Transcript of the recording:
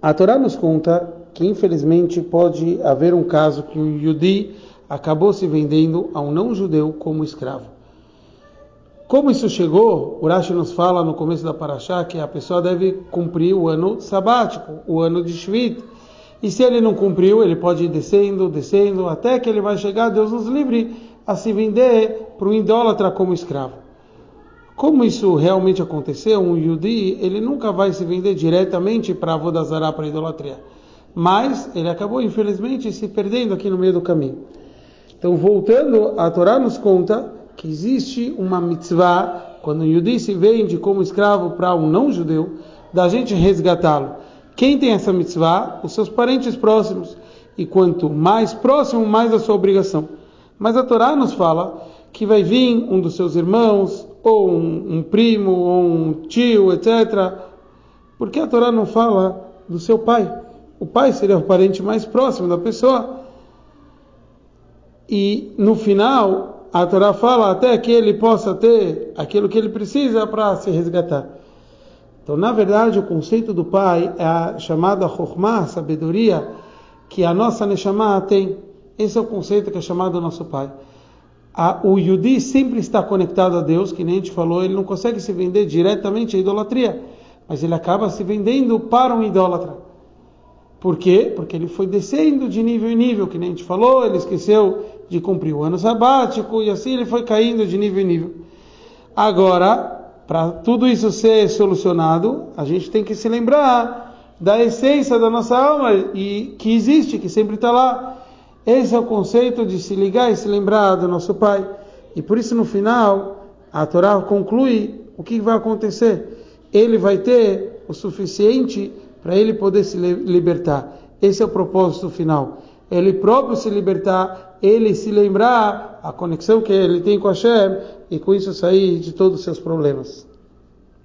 A Torá nos conta que infelizmente pode haver um caso que o Yudi acabou se vendendo a um não-judeu como escravo. Como isso chegou, Urashi nos fala no começo da Paraxá que a pessoa deve cumprir o ano sabático, o ano de Shvit. E se ele não cumpriu, ele pode ir descendo, descendo, até que ele vai chegar, Deus nos livre, a se vender para um idólatra como escravo. Como isso realmente aconteceu, um Yudi, ele nunca vai se vender diretamente para a Vodazara, para idolatria. Mas ele acabou, infelizmente, se perdendo aqui no meio do caminho. Então, voltando, a Torá nos conta que existe uma mitzvah, quando o Yudi se vende como escravo para um não-judeu, da gente resgatá-lo. Quem tem essa mitzvah? Os seus parentes próximos. E quanto mais próximo, mais a sua obrigação. Mas a Torá nos fala que vai vir um dos seus irmãos, ou um, um primo, ou um tio, etc. Porque a Torá não fala do seu pai. O pai seria o parente mais próximo da pessoa. E no final, a Torá fala até que ele possa ter aquilo que ele precisa para se resgatar. Então, na verdade, o conceito do pai é a chamada Chokhmah, sabedoria, que a nossa Neshama tem. Esse é o conceito que é chamado nosso pai. A, o Yudi sempre está conectado a Deus, que nem a gente falou, ele não consegue se vender diretamente à idolatria, mas ele acaba se vendendo para um idólatra. Por quê? Porque ele foi descendo de nível em nível, que nem a gente falou, ele esqueceu de cumprir o ano sabático e assim ele foi caindo de nível em nível. Agora, para tudo isso ser solucionado, a gente tem que se lembrar da essência da nossa alma e que existe, que sempre está lá. Esse é o conceito de se ligar e se lembrar do nosso Pai. E por isso no final a Torá conclui o que vai acontecer. Ele vai ter o suficiente para ele poder se libertar. Esse é o propósito final. Ele próprio se libertar, ele se lembrar a conexão que ele tem com Hashem e com isso sair de todos os seus problemas.